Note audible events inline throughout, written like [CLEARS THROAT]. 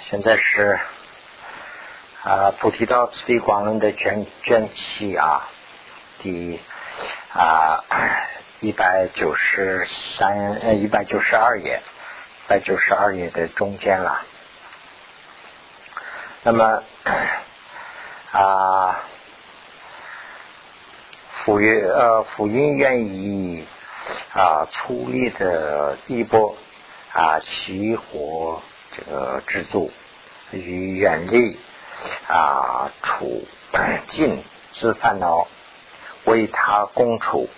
现在是啊菩提道慈悲广论的卷卷七啊，第啊一百九十三呃一百九十二页，一百九十二页的中间了。那么啊，辅音呃辅音愿意啊粗力的一波啊起火。这个制度与远离啊处尽之烦恼，为他共处。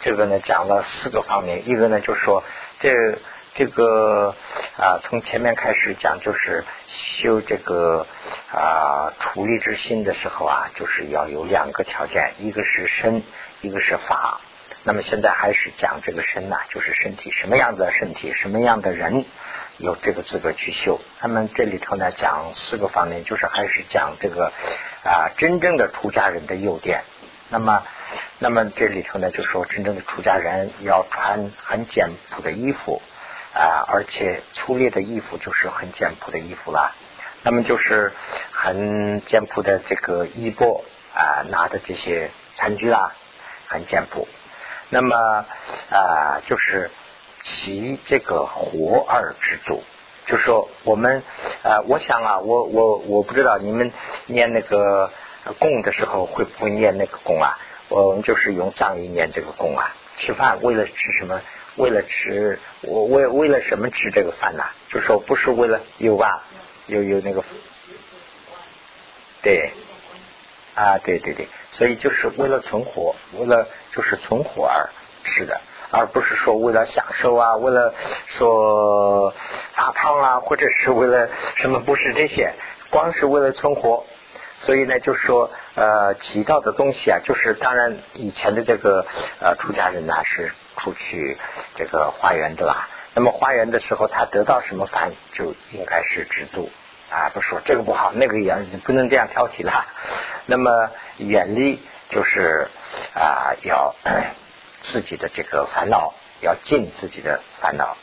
这个呢讲了四个方面，一个呢就是说这这个啊从前面开始讲，就是修这个啊处理之心的时候啊，就是要有两个条件，一个是身，一个是法。那么现在还是讲这个身呐，就是身体什么样的身体，什么样的人。有这个资格去修，他们这里头呢讲四个方面，就是还是讲这个啊真正的出家人的优点。那么，那么这里头呢就说真正的出家人要穿很简朴的衣服啊，而且粗劣的衣服就是很简朴的衣服啦。那么就是很简朴的这个衣钵啊，拿的这些餐具啦，很简朴。那么啊就是。其这个活而之主，就说我们呃，我想啊，我我我不知道你们念那个供的时候会不会念那个供啊？我们就是用藏语念这个供啊。吃饭为了吃什么？为了吃我为为了什么吃这个饭呢？就说不是为了有吧？有有那个对啊，对对对，所以就是为了存活，为了就是存活而吃的。而不是说为了享受啊，为了说发胖啊，或者是为了什么？不是这些，光是为了存活。所以呢，就说呃，提到的东西啊，就是当然以前的这个呃出家人呢是出去这个花园的啦。那么花园的时候，他得到什么饭就应该是知足啊，不说这个不好，那个也不能这样挑剔了。那么远离就是啊要。自己的这个烦恼，要尽自己的烦恼。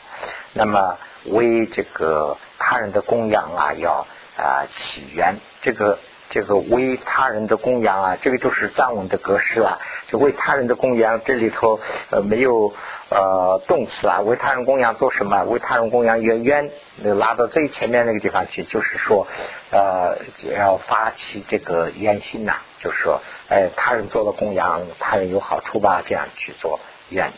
那么为这个他人的供养啊，要啊起源。这个这个为他人的供养啊，这个就是藏文的格式啊。就为他人的供养，这里头呃没有呃动词啊。为他人供养做什么？为他人供养远远拉到最前面那个地方去，就是说呃要发起这个愿心呐，就是说。哎，他人做了供养，他人有好处吧？这样去做愿。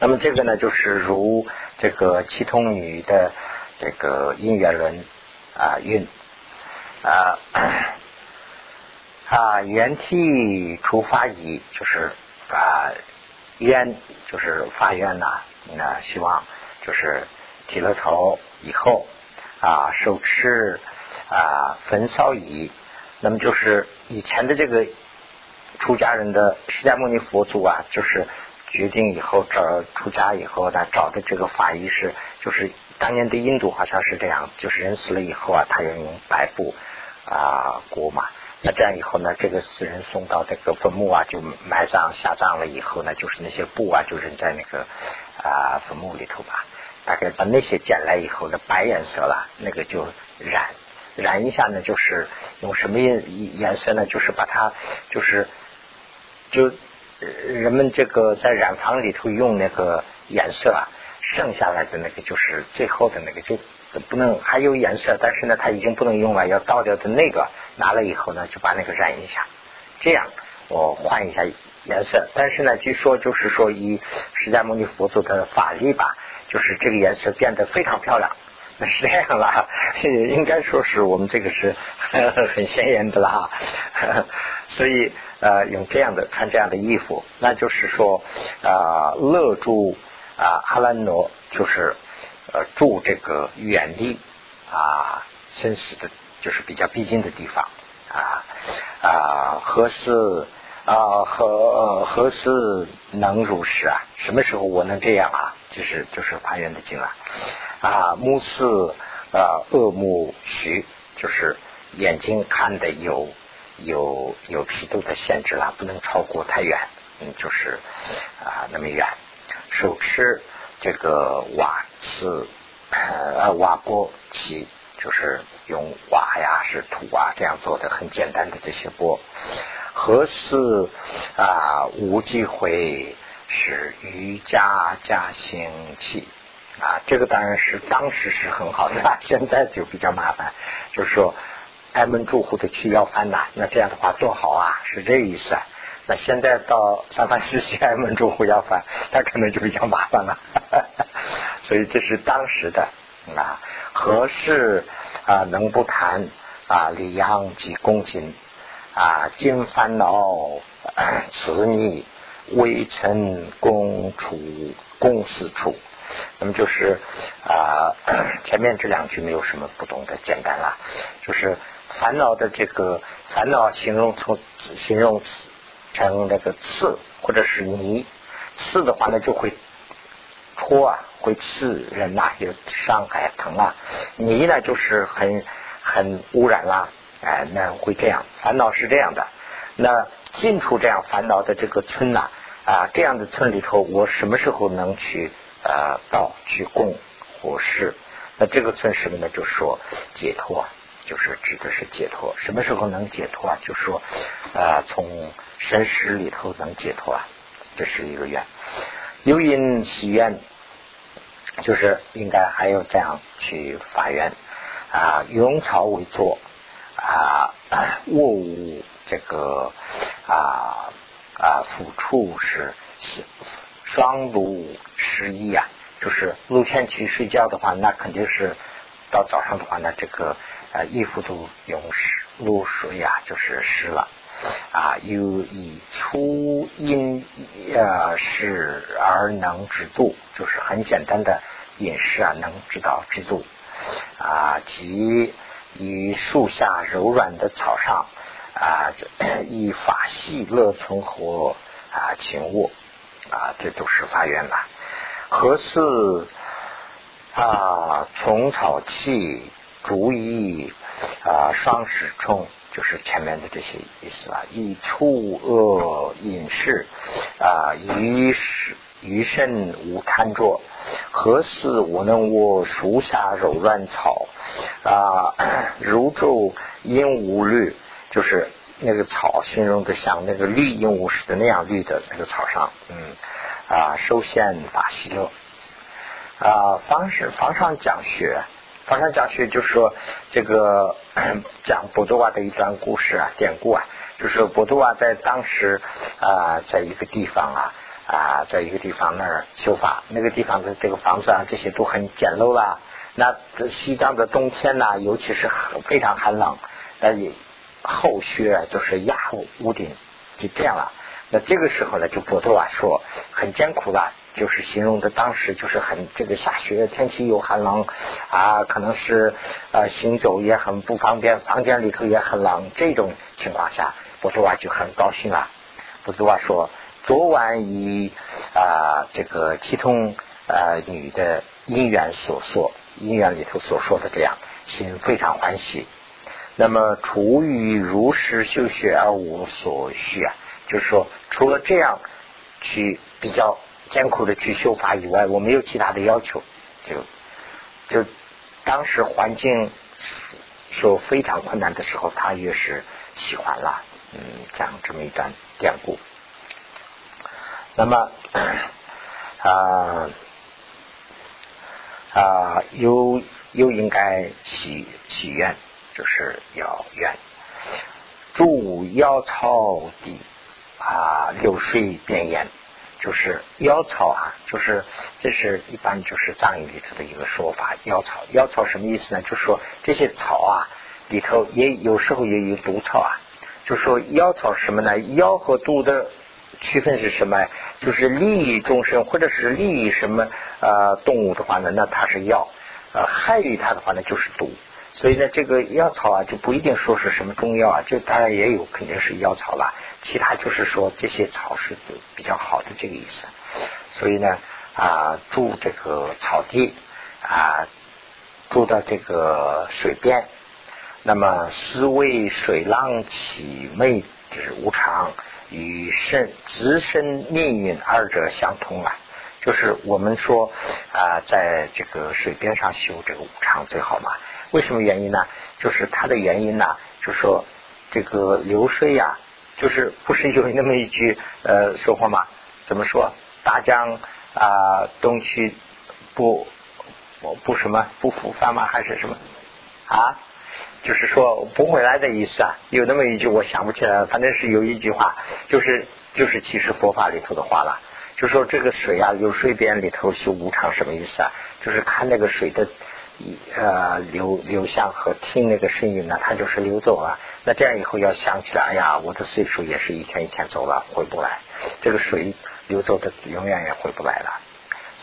那么这个呢，就是如这个七通女的这个姻缘轮啊运啊啊原替出发仪，就是啊冤就是发愿呐，那希望就是剃了头以后啊手持啊焚烧仪。那么就是以前的这个出家人的释迦牟尼佛祖啊，就是决定以后找出家以后呢，找的这个法医是，就是当年的印度好像是这样，就是人死了以后啊，他要用白布啊裹嘛，那这样以后呢，这个死人送到这个坟墓啊，就埋葬下葬了以后呢，就是那些布啊，就扔在那个啊坟墓里头吧，大概把那些捡来以后的白颜色了，那个就染。染一下呢，就是用什么颜颜色呢？就是把它，就是就人们这个在染坊里头用那个颜色啊，剩下来的那个就是最后的那个，就不能还有颜色，但是呢，它已经不能用了，要倒掉的那个拿了以后呢，就把那个染一下，这样我换一下颜色。但是呢，据说就是说以释迦牟尼佛祖的法力吧，就是这个颜色变得非常漂亮。那 [LAUGHS] 是这样了，[LAUGHS] 应该说是我们这个是 [LAUGHS] 很显眼的了哈，所以呃用这样的穿这样的衣服，那就是说啊勒住啊阿兰诺就是呃住这个远离啊生死的，就是比较必经的地方啊啊何时啊何何时能如实啊？什么时候我能这样啊？就是就是发愿的经了。啊，目视啊，恶目虚，就是眼睛看的有有有皮度的限制了，不能超过太远，嗯，就是啊那么远。手持这个碗是呃瓦钵起就是用瓦呀、是土啊这样做的很简单的这些钵。何事啊无机会是瑜伽加行器啊？这个当然是当时是很好的，现在就比较麻烦。就是说，挨门住户的去要饭呐，那这样的话多好啊，是这个意思。啊。那现在到三藩市西挨门住户要饭，那可能就比较麻烦了。所以这是当时的啊，何事啊能不谈啊李阳及公瑾啊今烦恼此逆微臣公处公私处，那么就是啊前面这两句没有什么不懂的，简单了，就是烦恼的这个烦恼形容从形容词。成那个刺或者是泥，刺的话呢就会戳啊，会刺人呐，有伤害疼啊。泥呢就是很很污染啦，哎，那会这样。烦恼是这样的，那进出这样烦恼的这个村呐啊，这样的村里头，我什么时候能去呃到去供或是？那这个村什么呢？就说解脱，就是指的是解脱。什么时候能解脱啊？就说啊从。神识里头能解脱啊，这是一个愿。有因许愿，就是应该还要这样去发愿啊。用草为坐啊，卧无这个啊啊，抚触是双炉湿衣啊，就是露天去睡觉的话，那肯定是到早上的话，那这个呃衣服都用湿露水啊，就是湿了。啊，有以粗饮呃食而能知度，就是很简单的饮食啊，能知道知度啊，即以树下柔软的草上啊，[CLEARS THROAT] 以法系乐存活啊，请卧啊，这都是发愿了。何事啊？虫草气，竹意啊，双石冲。就是前面的这些意思了，以粗恶饮食啊，于是于身无贪着，何事我能卧树下柔软草啊？如昼鹦鹉绿，就是那个草形容的像那个绿鹦鹉似的那样绿的那个草上，嗯啊，首先法喜乐啊，方是方上讲学。法上讲学就是说这个 [COUGHS] 讲波多瓦的一段故事啊，典故啊，就是波多瓦在当时啊，在一个地方啊啊，在一个地方那儿修法，那个地方的这个房子啊，这些都很简陋啦。那西藏的冬天呢，尤其是非常寒冷，那也厚雪就是压屋顶，就这样了。那这个时候呢，就波多瓦说很艰苦了。就是形容的当时就是很这个下雪，天气又寒冷啊，可能是呃行走也很不方便，房间里头也很冷。这种情况下，波多瓦就很高兴了。波多瓦说：“昨晚以啊这个其中呃女的姻缘所说，姻缘里头所说的这样，心非常欢喜。那么出于如实修学而无所需啊，就是说除了这样去比较。”艰苦的去修法以外，我没有其他的要求，就就当时环境说非常困难的时候，他越是喜欢了，嗯，讲这么一段典故。那么 [COUGHS] 啊啊，又又应该许许愿，就是要愿助腰草地啊，流水变烟。就是妖草啊，就是这是一般就是藏语里头的一个说法。妖草，妖草什么意思呢？就是说这些草啊里头也有时候也有毒草啊。就说妖草什么呢？妖和毒的区分是什么？就是利益众生或者是利益什么呃动物的话呢，那它是药；呃害于它的话呢就是毒。所以呢，这个药草啊就不一定说是什么中药啊，就当然也有肯定是药草了。其他就是说这些草是比较好的这个意思，所以呢啊住这个草地啊住到这个水边，那么思为水浪起昧之无常与身自身命运二者相通啊，就是我们说啊在这个水边上修这个无常最好嘛，为什么原因呢？就是它的原因呢，就说这个流水呀，就是不是有那么一句呃说话吗？怎么说？大江啊东去不不什么不复返吗？还是什么啊？就是说不回来的意思啊。有那么一句我想不起来了，反正是有一句话，就是就是其实佛法里头的话了。就说这个水啊，流水边里头修无常，什么意思啊？就是看那个水的呃流流向和听那个声音呢，它就是流走了。那这样以后要想起来，哎呀，我的岁数也是一天一天走了，回不来。这个水流走的永远也回不来了。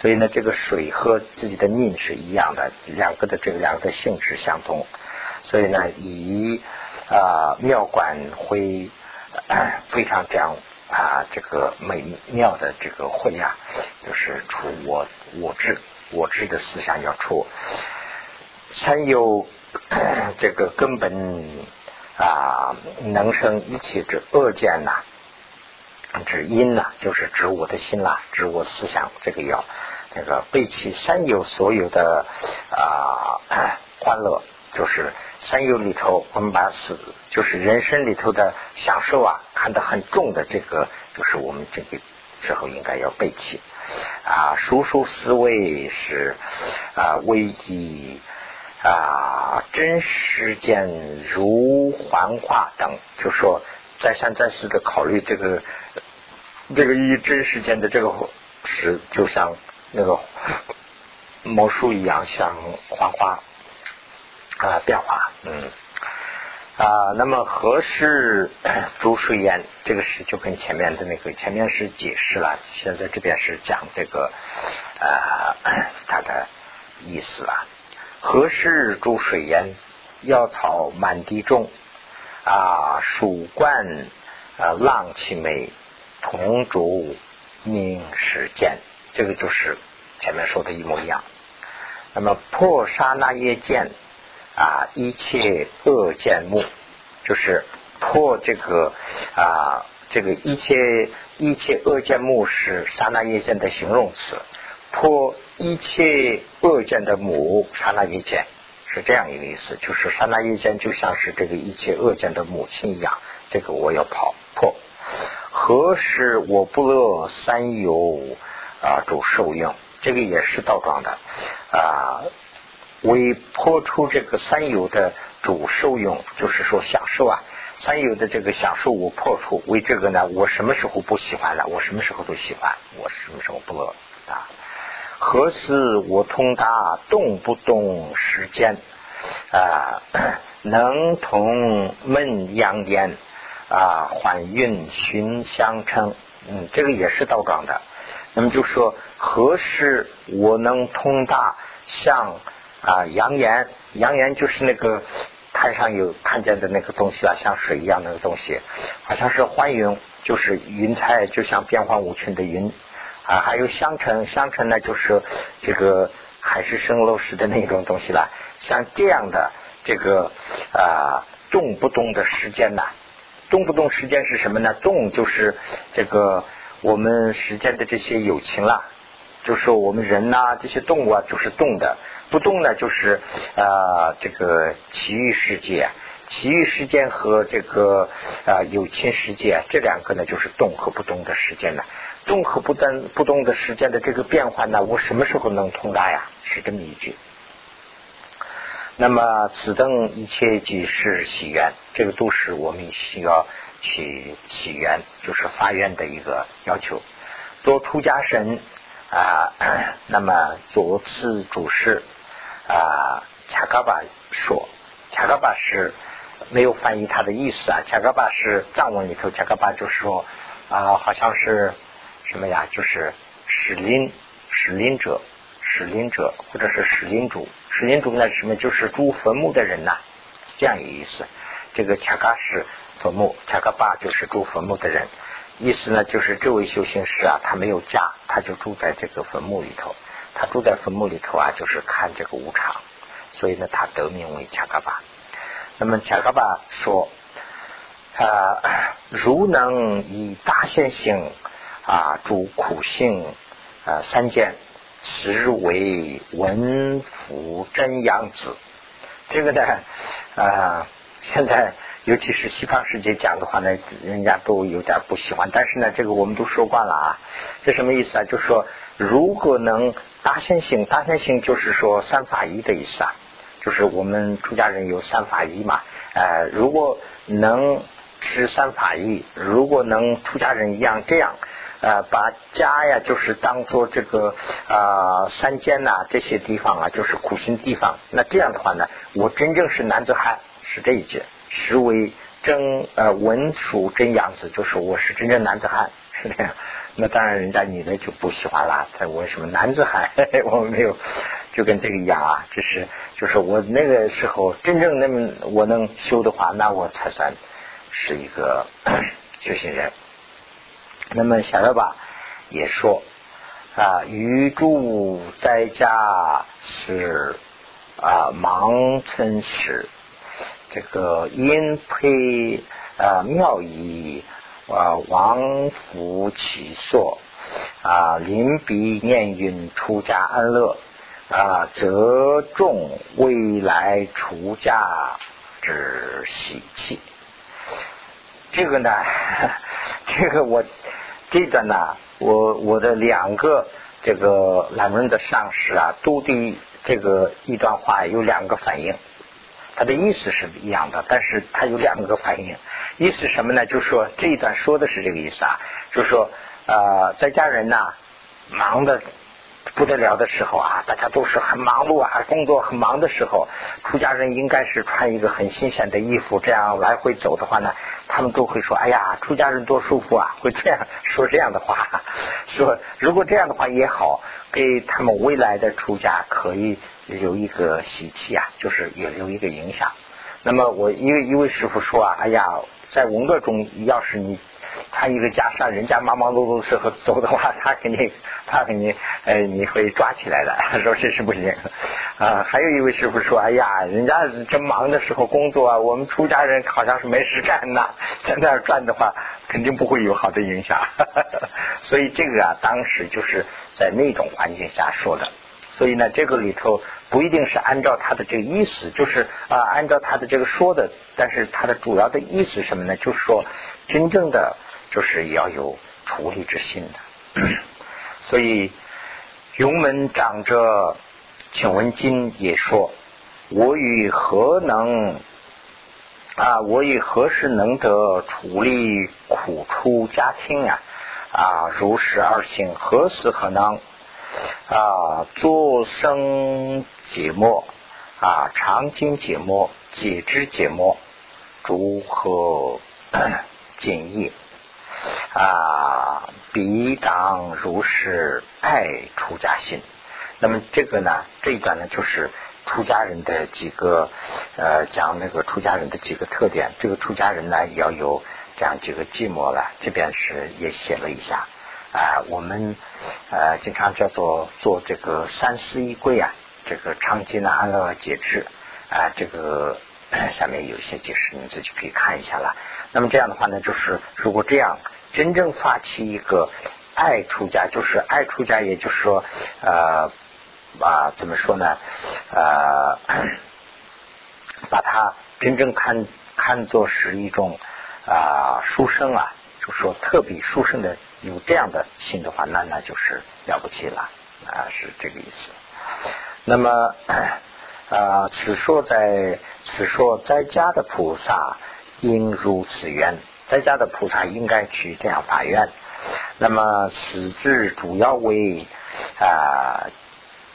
所以呢，这个水和自己的命是一样的，两个的这两个的性质相同。所以呢，以啊妙观会非常这样。啊，这个美妙的这个会呀，就是出我我知我知的思想要出，三有这个根本啊，能生一切之恶见呐，指因呐，就是指我的心啦，指我思想这个要那个背弃三有所有的啊欢乐。就是三有里头，我们把死就是人生里头的享受啊，看得很重的这个，就是我们这个时候应该要背弃啊。叔叔思维是啊，唯一啊，真实间如幻化等，就说再三再四的考虑这个这个以真实间的这个是，就像那个魔术一样，像幻化。啊，变化，嗯，啊，那么何时诸水烟？这个是就跟前面的那个前面是解释了，现在这边是讲这个啊，[COUGHS] 它的意思了。何事煮水烟？药草满地种，啊，蜀冠啊，浪其美，同竹明时见，这个就是前面说的一模一样。那么破刹那耶见。啊，一切恶见目，就是破这个啊，这个一切一切恶见目是刹那业见的形容词，破一切恶见的母，刹那一见是这样一个意思，就是刹那一见就像是这个一切恶见的母亲一样，这个我要跑破。何时我不乐三有啊主受用，这个也是倒装的啊。为破除这个三有的主受用，就是说享受啊，三有的这个享受我破除，为这个呢，我什么时候不喜欢了？我什么时候都喜欢，我什么时候不乐啊？何时我通达动不动时间啊？[COUGHS] 能同闷阳烟啊，缓运寻相称，嗯，这个也是倒装的。那么就说何时我能通达像？啊，阳岩，阳岩就是那个滩上有看见的那个东西啊，像水一样那个东西，好像是欢云，就是云彩，就像变幻无穷的云啊。还有香尘，香尘呢就是这个海市蜃楼似的那种东西了。像这样的这个啊，动不动的时间呢？动不动时间是什么呢？动就是这个我们时间的这些友情了。就是我们人呐，这些动物啊，就是动的；不动呢，就是啊，这个奇遇世界、奇遇世界和这个啊有情世界这两个呢，就是动和不动的时间呢。动和不动不动的时间的这个变化呢，我什么时候能通达呀？是这么一句。那么此等一切即是喜缘，这个都是我们需要去起缘，就是发愿的一个要求。做出家神。啊，那么做次主事啊，恰嘎巴说，恰嘎巴是没有翻译他的意思啊。恰嘎巴是藏文里头，恰嘎巴就是说啊，好像是什么呀？就是使灵使灵者，使灵者或者是使灵主，使灵主呢什么？就是住坟墓的人呐，这样一个意思。这个恰嘎是坟墓，恰嘎巴就是住坟墓的人。意思呢，就是这位修行师啊，他没有家，他就住在这个坟墓里头。他住在坟墓里头啊，就是看这个无常，所以呢，他得名为恰嘎巴。那么恰嘎巴说啊，如能以大现性啊，诸苦性啊三件，实为文福真养子。这个呢，啊，现在尤其是西方世界讲的话呢，人家都有点不喜欢。但是呢，这个我们都说惯了啊。这什么意思啊？就是说，如果能大先行，大先行就是说三法一的意思啊。就是我们出家人有三法一嘛，呃，如果能持三法义，如果能出家人一样这样。呃，把家呀，就是当做这个啊山间呐这些地方啊，就是苦行地方。那这样的话呢，我真正是男子汉，是这一句，实为真呃文属真样子，就是我是真正男子汉，是这样。那当然，人家女的就不喜欢了，他为什么男子汉？[LAUGHS] 我没有，就跟这个一样啊，就是就是我那个时候真正那么我能修的话，那我才算是一个 [COUGHS] 修行人。那么小要吧也说啊，余住在家是啊忙村时，这个因配啊妙仪啊王福其所啊临彼念云出家安乐啊，则众未来出家之喜气。这个呢，[LAUGHS] 这个我。这段呢，我我的两个这个懒人的上司啊，都对这个一段话有两个反应，他的意思是一样的，但是他有两个反应。意思什么呢？就是说这一段说的是这个意思啊，就是说呃，在家人呢忙的。不得了的时候啊，大家都是很忙碌啊，工作很忙的时候，出家人应该是穿一个很新鲜的衣服，这样来回走的话呢，他们都会说：“哎呀，出家人多舒服啊！”会这样说这样的话，[LAUGHS] 说如果这样的话也好，给他们未来的出家可以有一个喜气啊，就是也有一个影响。那么我一位一位师傅说啊：“哎呀，在文革中，要是你。”他一个袈裟，人家忙忙碌碌的时候走的话，他肯定，[LAUGHS] 他肯定，呃，你会抓起来的。他 [LAUGHS] 说这是不行啊。还有一位师傅说：“哎呀，人家正忙的时候工作啊，我们出家人好像是没事干呐，[LAUGHS] 在那儿转的话，肯定不会有好的影响。”所以这个啊，当时就是在那种环境下说的。所以呢，这个里头不一定是按照他的这个意思，就是啊，按照他的这个说的，但是他的主要的意思什么呢？就是说，真正的就是要有处理之心的。[CLEARS THROAT] 所以，云门长者请问经也说：“我与何能啊？我与何时能得处理苦出家庭呀？啊，如是而行，何时何能？”啊，作生解末啊，长经解末，解之解末，如何 [CLEARS THROAT] 建议啊？彼当如是爱出家心。那么这个呢，这一段呢，就是出家人的几个呃，讲那个出家人的几个特点。这个出家人呢，要有这样几个寂寞了。这边是也写了一下。啊，我们呃经常叫做做这个三思一柜啊，这个长经呢安乐解释啊，这个下面有一些解释，你自己可以看一下了。那么这样的话呢，就是如果这样真正发起一个爱出家，就是爱出家，也就是说呃啊怎么说呢呃，[CLEARS THROAT] 把它真正看看作是一种啊书生啊，就说特别书生的。有这样的心的话，那那就是了不起了啊，是这个意思。那么啊，[CLEARS THROAT] 此说在此说在家的菩萨应如此愿，在家的菩萨应该去这样发愿。那么此之主要为啊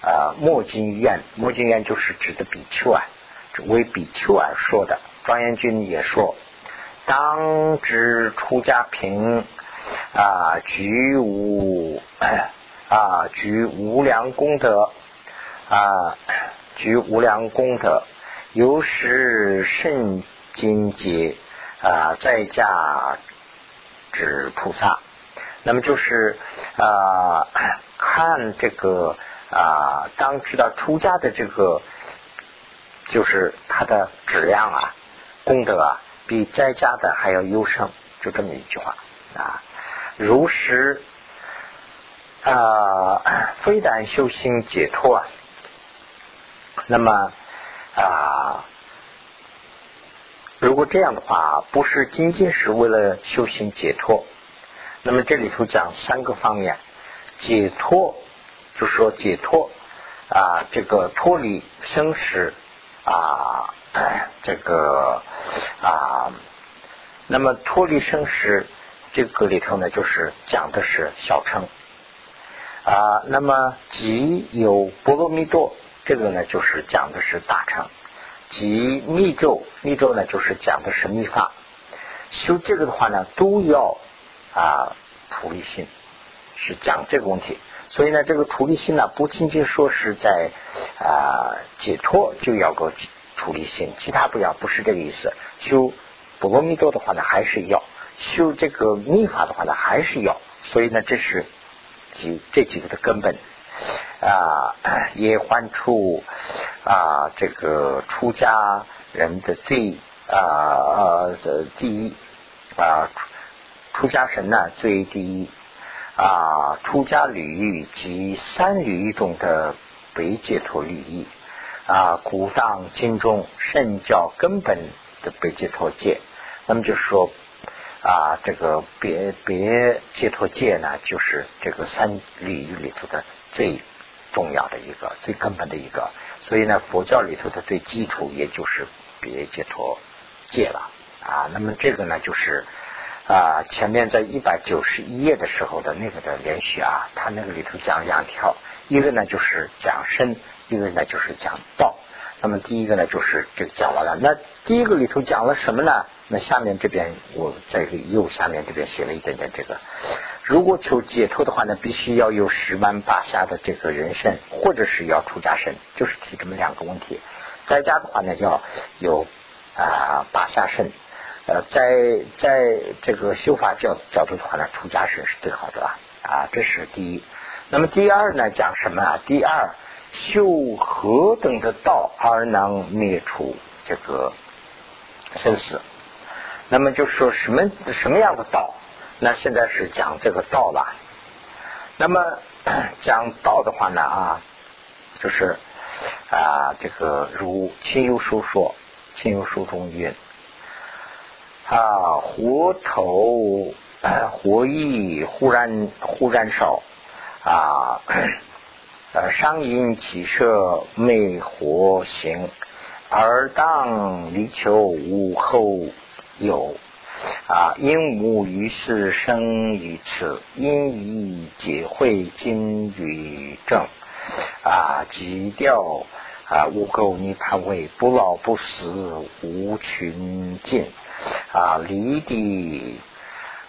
啊莫金愿，莫金愿就是指的比丘啊，为比丘而说的。庄严君也说，当知出家贫。啊，举无啊，举无量功德啊，举无量功德，由是甚精节啊，在家指菩萨。那么就是啊，看这个啊，当知道出家的这个，就是他的质量啊，功德啊，比在家的还要优胜，就这么一句话啊。如实啊，非但修心解脱，那么啊，如果这样的话，不是仅仅是为了修行解脱，那么这里头讲三个方面，解脱就是说解脱啊，这个脱离生死啊，[COUGHS] 这个啊，那么脱离生死这个里头呢，就是讲的是小乘啊，那么即有波罗蜜多。这个呢，就是讲的是大乘，即密咒，密咒呢，就是讲的是密法。修这个的话呢，都要啊处理心，是讲这个问题。所以呢，这个处理心呢，不仅仅说是在啊解脱就要个处理心，其他不要，不是这个意思。修波罗蜜多的话呢，还是要修这个密法的话呢，还是要。所以呢，这是几这几个的根本。啊，也还出啊，这个出家人的最啊的第一啊，出家神呢最第一啊，出家履域及三履域中的北解脱履域啊，古藏经中圣教根本的北解脱戒，那么就是说啊，这个别别解脱戒呢，就是这个三履域里头的最。重要的一个最根本的一个，所以呢，佛教里头的最基础也就是别解脱戒了啊。那么这个呢，就是啊，前面在一百九十一页的时候的那个的连续啊，它那个里头讲两条，一个呢就是讲身，一个呢就是讲道。那么第一个呢就是这个讲完了，那第一个里头讲了什么呢？那下面这边我在右下面这边写了一点点这个。如果求解脱的话呢，必须要有十万八下的这个人身，或者是要出家身，就是提这么两个问题。在家的话呢，要有啊八下身，呃，在在这个修法角角度的话呢，出家身是最好的啊啊，这是第一。那么第二呢，讲什么啊？第二，修何等的道而能灭除这个生死？那么就说什么什么样的道？那现在是讲这个道了，那么 [COUGHS] 讲道的话呢啊，就是啊这个如清幽书说，清幽书中云啊火头火意忽然忽然烧啊呃上阴起射昧火行，而当离求无后有。啊！因无于是生于此，因以解会今于正啊！即调啊！无垢涅盘为不老不死无穷尽啊！离地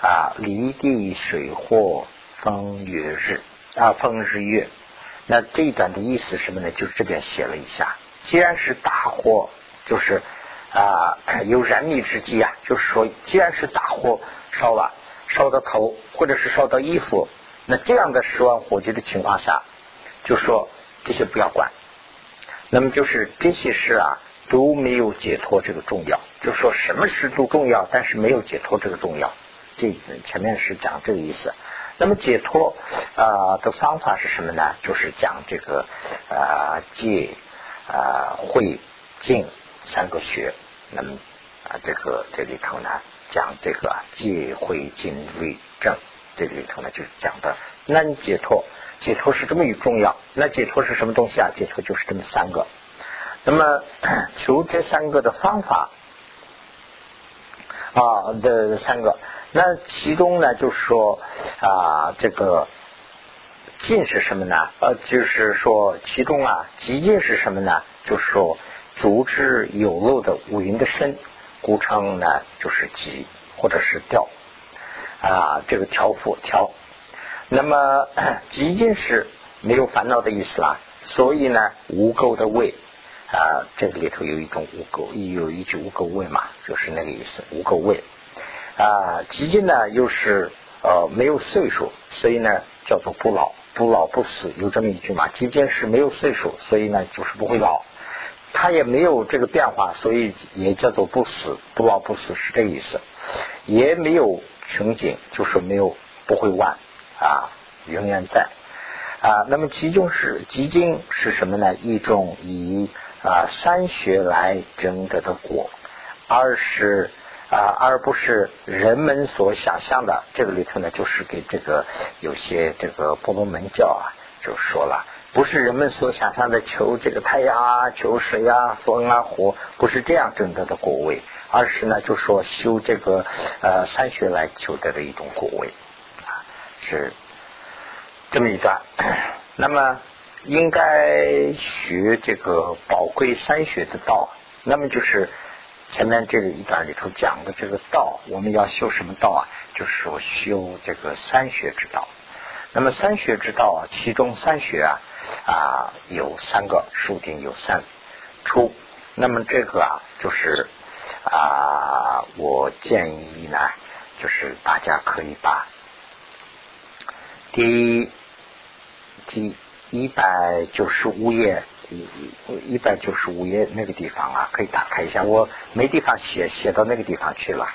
啊！离地水火风月日啊！风日月。那这一段的意思什么呢？就是这边写了一下。既然是大火，就是。啊，有燃灭之机啊，就是说，既然是大火烧了，烧到头或者是烧到衣服，那这样的十万火急的情况下，就说这些不要管。那么就是这些事啊都没有解脱这个重要，就是说什么事都重要，但是没有解脱这个重要。这前面是讲这个意思。那么解脱啊的方法是什么呢？就是讲这个啊戒啊慧净。三个学，那么啊，这个这里头呢讲这个戒慧静律正，这里头呢就是讲的那你解脱，解脱是这么一重要。那解脱是什么东西啊？解脱就是这么三个。那么 [COUGHS] 求这三个的方法啊的三个，那其中呢就是说啊这个进是什么呢？呃，就是说其中啊极进是什么呢？就是说。足之有漏的五云的身，故称呢就是极或者是调啊，这个调伏调。那么 [COUGHS] 极尽是没有烦恼的意思啦，所以呢无垢的味啊，这个里头有一种无垢，有一句无垢味嘛，就是那个意思，无垢味啊。极尽呢又是呃没有岁数，所以呢叫做不老，不老不死，有这么一句嘛。极尽是没有岁数，所以呢就是不会老。它也没有这个变化，所以也叫做不死，不老不死是这个意思。也没有穷尽，就是没有不会完啊，永远在啊。那么集中是集经是什么呢？一种以啊三学来争得的果，二是啊而不是人们所想象的。这个里头呢，就是给这个有些这个婆罗门教啊，就说了，不是人们所想象的求这个太阳啊、求水啊、风啊、火，不是这样争得的果位，而是呢，就说修这个呃三学来求得的一种果位啊，是这么一段。那么。应该学这个宝贵三学的道，那么就是前面这个一段里头讲的这个道，我们要修什么道啊？就是说修这个三学之道。那么三学之道啊，其中三学啊啊有三个，数定有三出。那么这个啊，就是啊，我建议呢，就是大家可以把第一第。一百九十五页，一一百九十五页那个地方啊，可以打开一下。我没地方写，写到那个地方去了。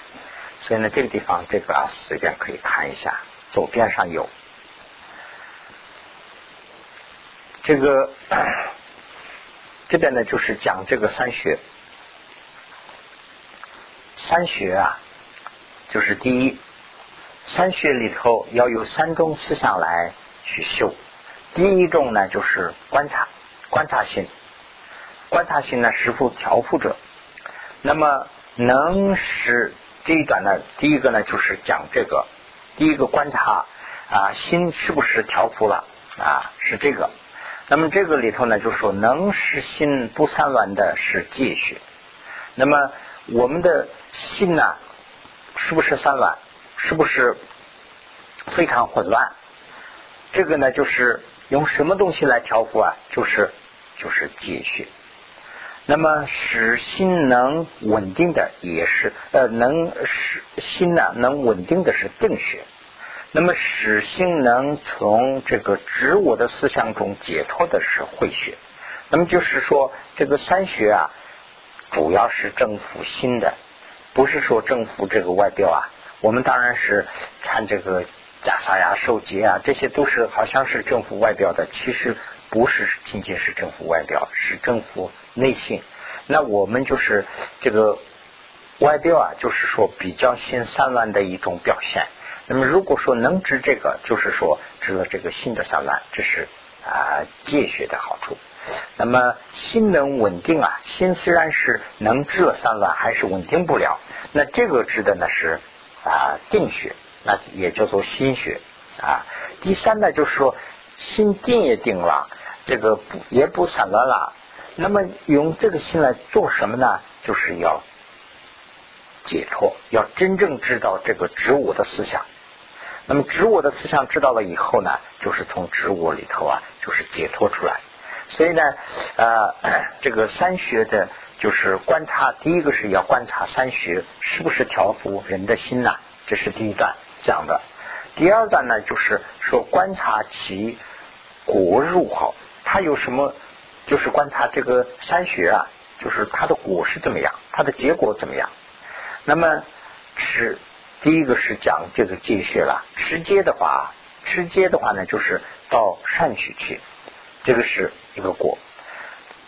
所以呢，这个地方这个啊，随便可以看一下。左边上有这个，这边呢就是讲这个三学。三学啊，就是第一，三学里头要有三种思想来去修。第一种呢，就是观察，观察心，观察心呢，是否调伏者？那么能使这一段呢？第一个呢，就是讲这个，第一个观察啊，心是不是调伏了啊？是这个。那么这个里头呢，就说能使心不散乱的是戒学。那么我们的心呢，是不是散乱？是不是非常混乱？这个呢，就是。用什么东西来调伏啊？就是就是戒学。那么使心能稳定的也是呃，能使心呢能稳定的是定学。那么使心能从这个执我的思想中解脱的是慧学。那么就是说，这个三学啊，主要是征服心的，不是说征服这个外表啊。我们当然是看这个。袈裟呀、受戒啊，这些都是好像是政府外表的，其实不是仅仅是政府外表，是政府内心。那我们就是这个外表啊，就是说比较心散乱的一种表现。那么如果说能治这个，就是说治了这个心的散乱，这是啊戒血的好处。那么心能稳定啊，心虽然是能治了散乱，还是稳定不了。那这个治的呢是啊定血。那也叫做心学啊。第三呢，就是说心定也定了，这个不也不散乱了。那么用这个心来做什么呢？就是要解脱，要真正知道这个植物的思想。那么植物的思想知道了以后呢，就是从植物里头啊，就是解脱出来。所以呢，呃，[CLEARS THROAT] 这个三学的，就是观察，第一个是要观察三学是不是调伏人的心呐，这是第一段。讲的第二段呢，就是说观察其果入好，它有什么？就是观察这个山学啊，就是它的果是怎么样，它的结果怎么样？那么是第一个是讲这个戒穴了。直接的话，直接的话呢，就是到善取去，这个是一个果。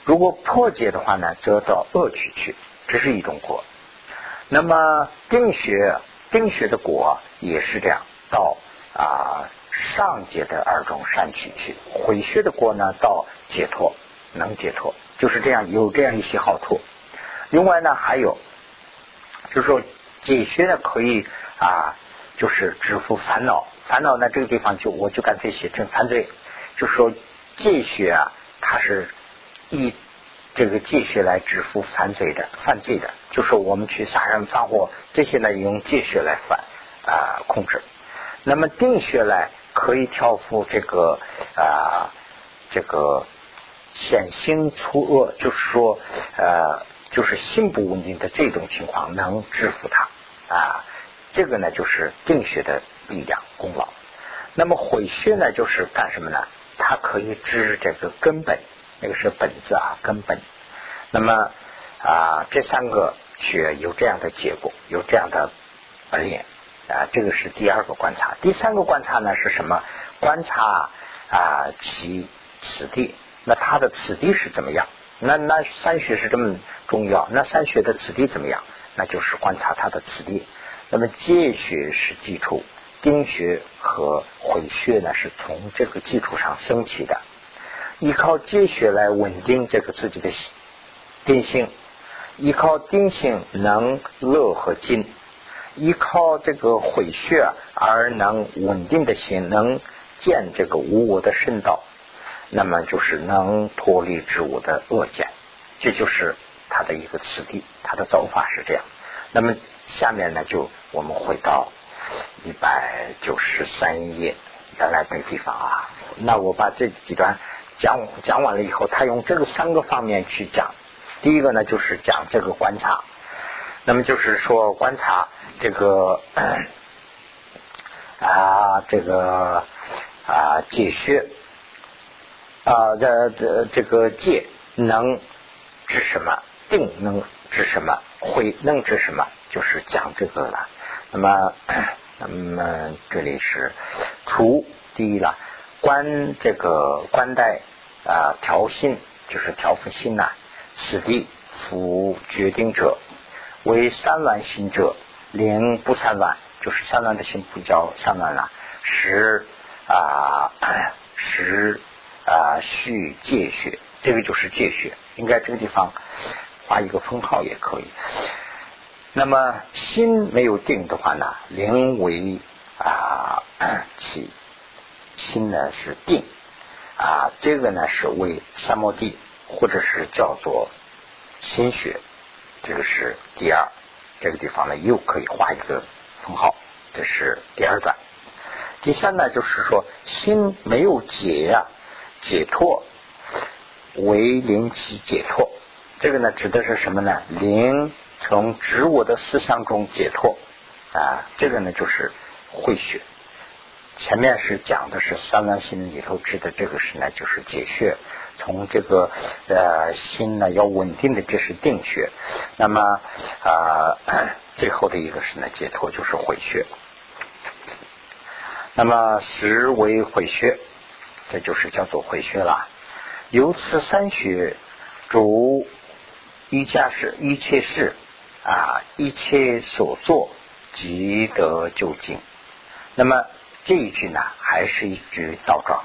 如果破戒的话呢，则到恶取去，这是一种果。那么定学。定学的果也是这样，到啊上界的二种善气去；毁学的果呢，到解脱能解脱，就是这样有这样一些好处。另外呢，还有就是说解学呢可以啊，就是止服烦恼。烦恼呢这个地方就我就干脆写成犯罪，就是说戒学啊，它是一。这个戒血来止服犯罪的，犯罪的，就是我们去杀人放火，这些呢用戒血来反啊控制。那么定穴呢可以调伏这个啊这个显心出恶，就是说呃就是心不稳定的这种情况，能制服它啊。这个呢就是定穴的力量功劳。那么毁穴呢就是干什么呢？它可以治这个根本。那个是本字啊，根本。那么啊，这三个穴有这样的结果，有这样的练啊，这个是第二个观察。第三个观察呢是什么？观察啊其此地，那它的此地是怎么样那那三学是这么重要，那三学的此地怎么样？那就是观察它的此地。那么戒学是基础，丁学和回穴呢是从这个基础上升起的。依靠戒学来稳定这个自己的定性，依靠定性能乐和静，依靠这个毁穴而能稳定的心，能见这个无我的圣道。那么就是能脱离之物的恶见，这就是他的一个次第，他的走法是这样。那么下面呢，就我们回到一百九十三页原来那个地方啊。那我把这几段讲讲完了以后，他用这个三个方面去讲。第一个呢，就是讲这个观察，那么就是说观察这个 [CLEARS THROAT] 啊，这个啊解穴。啊，这这这个戒能指什么？定能指什么？会能指什么？就是讲这个了。那么，那么这里是除第一了，观这个观待啊调心，就是调伏心呐。此地夫决定者为三乱心者，零不三乱，就是三乱的心不叫三乱了。十啊 [CLEARS THROAT] 十。啊，续戒穴，这个就是戒穴，应该这个地方画一个分号也可以。那么心没有定的话呢，灵为啊 [CLEARS THROAT] 起，心呢是定啊，这个呢是为三摩地，或者是叫做心血，这个是第二，这个地方呢又可以画一个分号，这是第二段。第三呢就是说心没有结呀。解脱为灵起解脱，这个呢指的是什么呢？灵从执我的思想中解脱啊，这个呢就是会学。前面是讲的是三万心里头指的这个是呢，就是解穴。从这个呃心呢要稳定的，这是定穴。那么啊 [COUGHS] 最后的一个是呢解脱，就是回穴。那么实为回穴。这就是叫做回穴了。由此三穴主一家事一切事啊，一切所做即得究竟。那么这一句呢，还是一句倒装。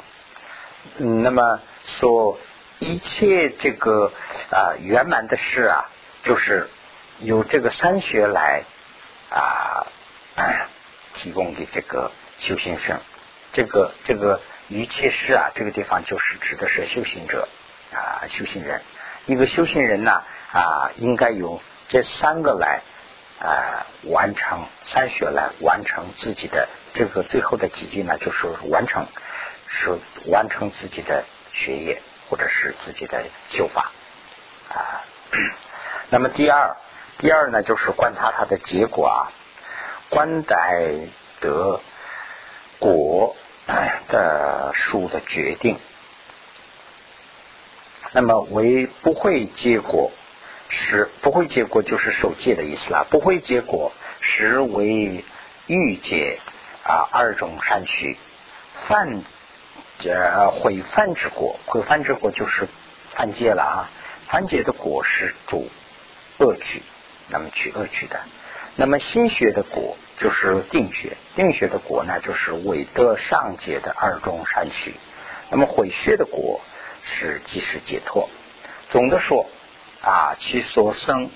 嗯，那么说一切这个啊圆满的事啊，就是由这个三穴来啊 [COUGHS] 提供给这个修行生。这个这个。一切事啊，这个地方就是指的是修行者啊，修行人。一个修行人呢啊，应该由这三个来啊完成三学来完成自己的这个最后的几句呢，就是完成是完成自己的学业或者是自己的修法啊。那么第二，第二呢，就是观察它的结果啊，观待得果。的数的决定，那么为不会结果，是不会结果就是受戒的意思啦。不会结果实为欲解啊二种善趣犯呃毁犯之果，毁犯之果就是犯戒了啊。犯戒的果是主恶趣，那么取恶趣的。那么心学的果就是定学，定学的果呢就是伪德上界的二中善趣。那么毁学的果是即时解脱。总的说啊，其所生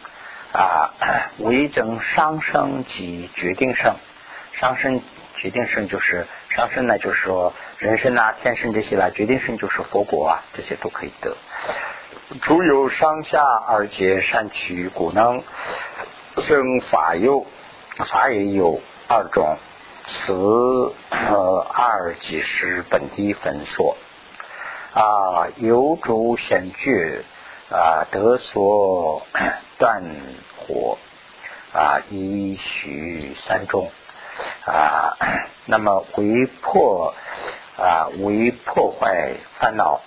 啊为正上升及决定生。上升决定生就是上升呢，就是说人生啊、天生这些啦，决定生就是佛果啊，这些都可以得。主有上下二节善趣果能。生法有法也有二种，此呃二即是本地分说啊，有主显具啊，得所断火啊，一许三种啊，那么为破啊为破坏烦恼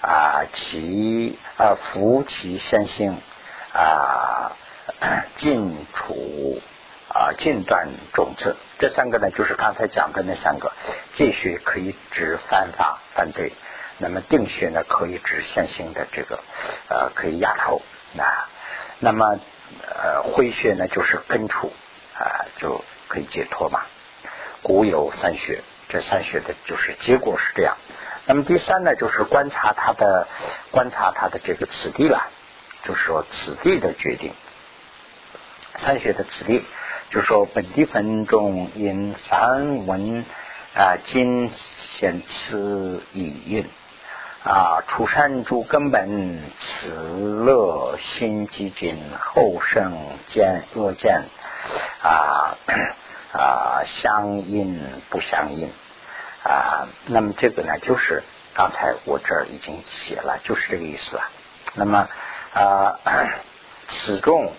啊，其啊扶其先行啊。尽除啊，尽断种子，这三个呢，就是刚才讲的那三个。戒学可以指犯法、犯罪，那么定穴呢，可以指现行的这个呃，可以压头啊。那么呃，会穴呢，就是根处啊，就可以解脱嘛。古有三学，这三学的就是结果是这样。那么第三呢，就是观察他的观察他的这个此地了，就是说此地的决定。三学的此地，就是说本地分中因梵文啊今显此意蕴啊出山诸根本此乐心积尽后生见恶见啊 [CLEARS THROAT] 啊相应不相应。啊，那么这个呢，就是刚才我这儿已经写了，就是这个意思了。那么啊，此中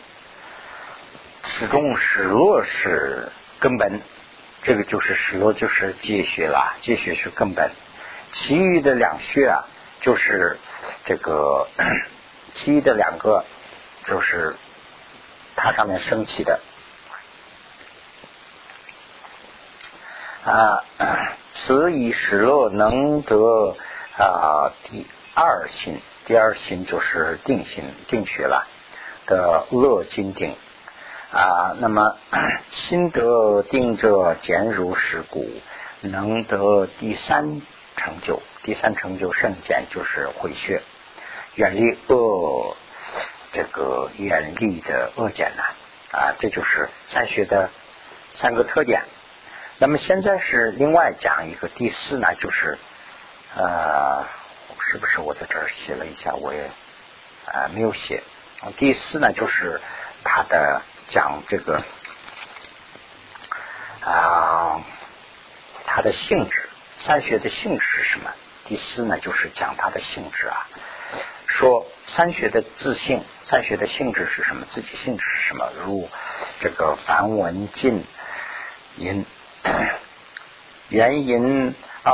此中始落是根本，这个就是始落就是结穴了，结穴是根本。其余的两穴啊，就是这个 [CLEARS THROAT] 其余的两个，就是它上面升起的啊。[CLEARS THROAT] 此以使乐能得啊第二心，第二心就是定心定学了的乐金定啊。那么 [CLEARS THROAT] 心得定者坚如石骨，能得第三成就。第三成就圣简就是回血，远离恶这个远离的恶简呢啊，这就是三学的三个特点。那么现在是另外讲一个第四呢，就是呃，是不是我在这儿写了一下？我也啊没有写。第四呢，就是它的讲这个啊，它的性质，三学的性质是什么？第四呢，就是讲它的性质啊，说三学的自性，三学的性质是什么？自己性质是什么？如这个梵文进音。[COUGHS] 原因啊，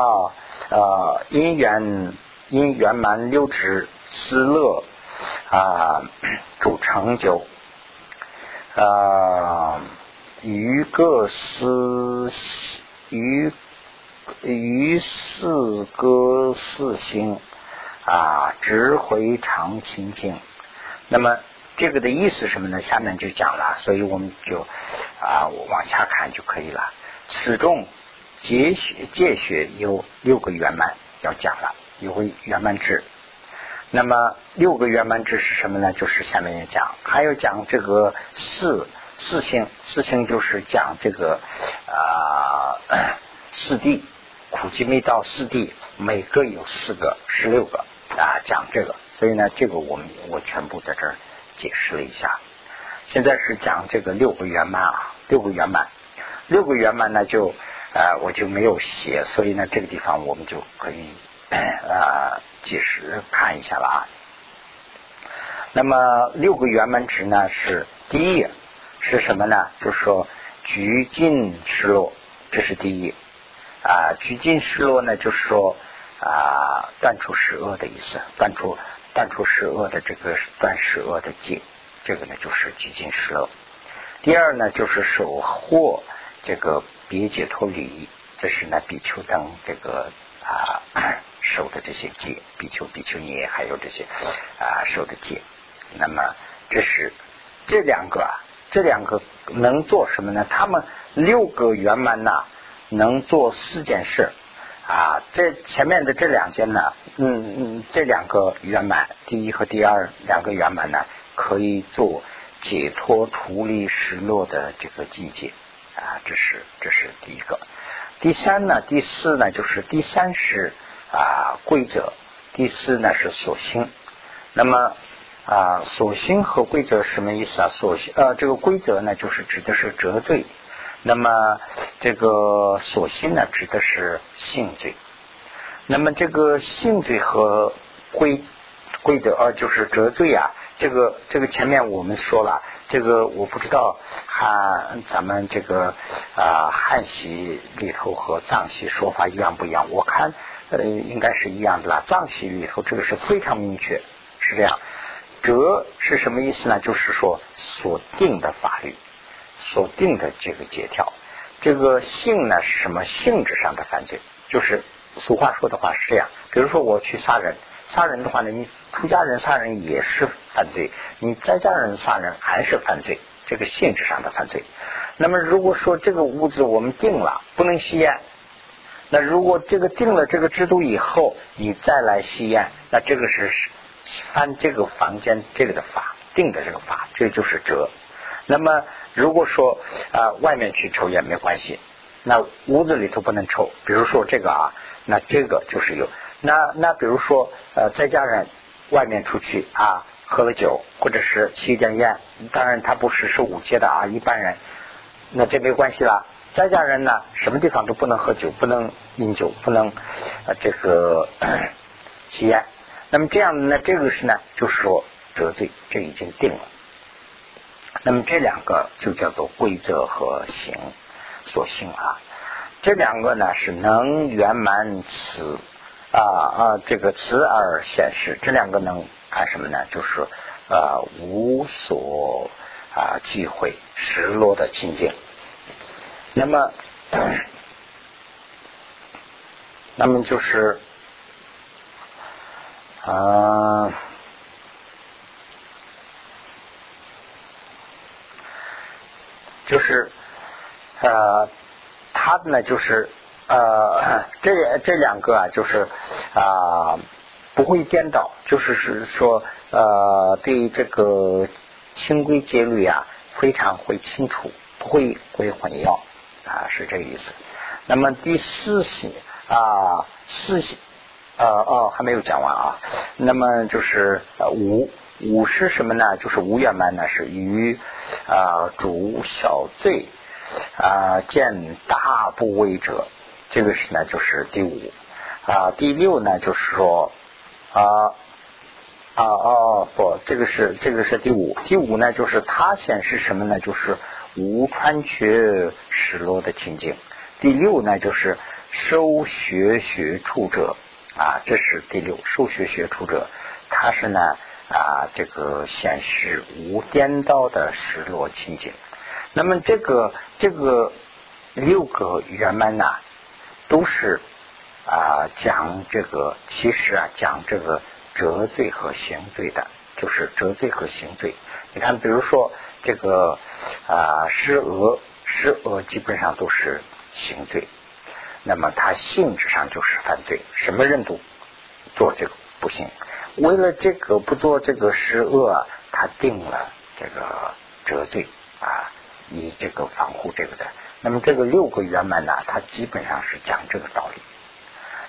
呃，因缘因圆满六指思乐啊，[COUGHS] 主成就啊，于各思于于四歌四心啊，直回常清净。那么这个的意思什么呢？下面就讲了，所以我们就啊往下看就可以了。此中结学戒学有六个圆满要讲了，有个圆满制。那么六个圆满制是什么呢？就是下面要讲，还要讲这个四四性，四性就是讲这个啊四谛，苦集灭道四谛，每个有四个，十六个啊讲这个。所以呢，这个我们我全部在这儿解释了一下。现在是讲这个六个圆满啊，六个圆满。六个圆满呢，就啊我就没有写，所以呢这个地方我们就可以啊计时看一下了啊。那么六个圆满值呢是第一是什么呢？就是说拘尽失落，这是第一啊。拘尽失落呢，就是说啊断除十恶的意思，断除断除十恶的这个断十恶的戒，这个呢就是拘尽失落。第二呢就是守获。这个别解脱离，这是呢比丘等这个啊受的这些戒，比丘、比丘尼还有这些啊受的戒。那么这是这两个啊，这两个能做什么呢？他们六个圆满呐，能做四件事啊。这前面的这两件呢，嗯嗯，这两个圆满，第一和第二两个圆满呢，可以做解脱、处理失落的这个境界。啊，这是这是第一个。第三呢，第四呢，就是第三是啊规则，第四呢是所心。那么啊，所心和规则什么意思啊？所心呃，这个规则呢，就是指的是折罪。那么这个所心呢，指的是性罪。那么这个性罪和规规则啊，就是折罪啊。这个这个前面我们说了。这个我不知道，汉咱们这个啊汉系里头和藏系说法一样不一样？我看呃应该是一样的啦。藏系里头这个是非常明确，是这样。折是什么意思呢？就是说锁定的法律，锁定的这个解条。这个性呢是什么性质上的犯罪？就是俗话说的话是这样，比如说我去杀人，杀人的话呢，你出家人杀人也是犯罪，你在家人杀人还是犯罪，这个性质上的犯罪。那么如果说这个屋子我们定了不能吸烟，那如果这个定了这个制度以后，你再来吸烟，那这个是犯这个房间这个的法定的这个法，这就是折。那么如果说啊外面去抽烟没关系，那屋子里头不能抽。比如说这个啊，那这个就是有。那那比如说呃在家人外面出去啊喝了酒或者是吸一点烟，当然他不是受五戒的啊，一般人。那这没关系了，在家人呢，什么地方都不能喝酒，不能饮酒，不能呃这个 [CLEARS THROAT] 吸烟。那么这样呢，这个是呢，就是说得罪，这已经定了。那么这两个就叫做规则和行所性啊。这两个呢是能圆满此啊啊这个慈而显示，这两个能看什么呢？就是呃无所啊忌讳失落的清净。那么，那么就是啊，就是呃，他呢，就是呃，这这两个啊，就是啊，不会颠倒，就是是说呃，对这个清规戒律啊，非常会清楚，不会会混淆。啊，是这个意思。那么第四性啊，四喜呃哦还没有讲完啊。那么就是五五是什么呢？就是无圆满呢，是于啊主小罪啊见大部位者，这个是呢就是第五啊。第六呢就是说啊啊哦不，这个是这个是第五。第五呢就是它显示什么呢？就是。无穿缺失落的情景。第六呢，就是受学学处者啊，这是第六受学学处者，它是呢啊这个显示无颠倒的失落情景。那么这个这个六个圆满呐，都是啊讲这个其实啊讲这个折罪和刑罪的，就是折罪和刑罪。你看，比如说。这个啊，施讹施讹基本上都是刑罪，那么它性质上就是犯罪，什么人都做这个不行。为了这个不做这个施讹，他定了这个折罪啊，以这个防护这个的。那么这个六个圆满呢，它基本上是讲这个道理。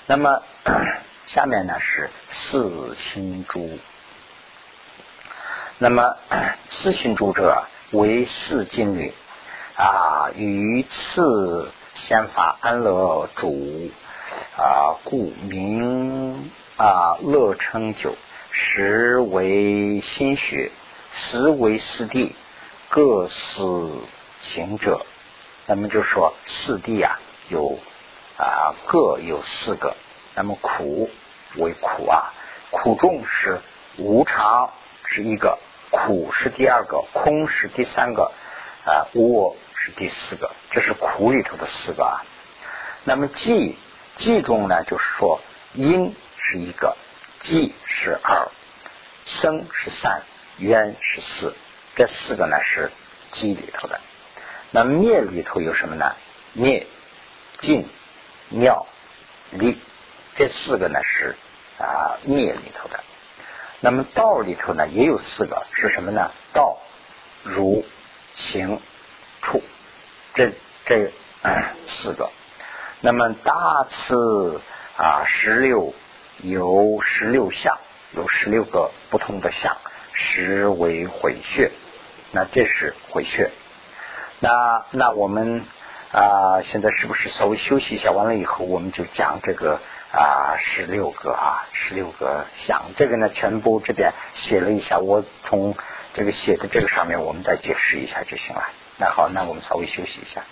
那么 [CLEARS THROAT] 下面呢是四心珠。那么 [CLEARS THROAT] 四行主者为四经律啊，于次先法安乐主啊，故名啊乐称九，实为心学，实为四谛，各四行者。那么就说四谛啊，有啊各有四个。那么苦为苦啊，苦重是无常是一个。苦是第二个，空是第三个，啊，我是第四个，这是苦里头的四个啊。那么寂寂中呢，就是说因是一个，寂是二，生是三，冤是四，这四个呢是寂里头的。那灭里头有什么呢？灭、尽、妙、离，这四个呢是啊灭里头的。那么道里头呢也有四个，是什么呢？道、如、行、处，这这四个。那么大次啊，十六有十六相，有十六个不同的相，实为回穴。那这是回穴。那那我们啊，现在是不是稍微休息一下？完了以后，我们就讲这个。啊，十六个啊，十六个想这个呢，全部这边写了一下，我从这个写的这个上面，我们再解释一下就行了。那好，那我们稍微休息一下。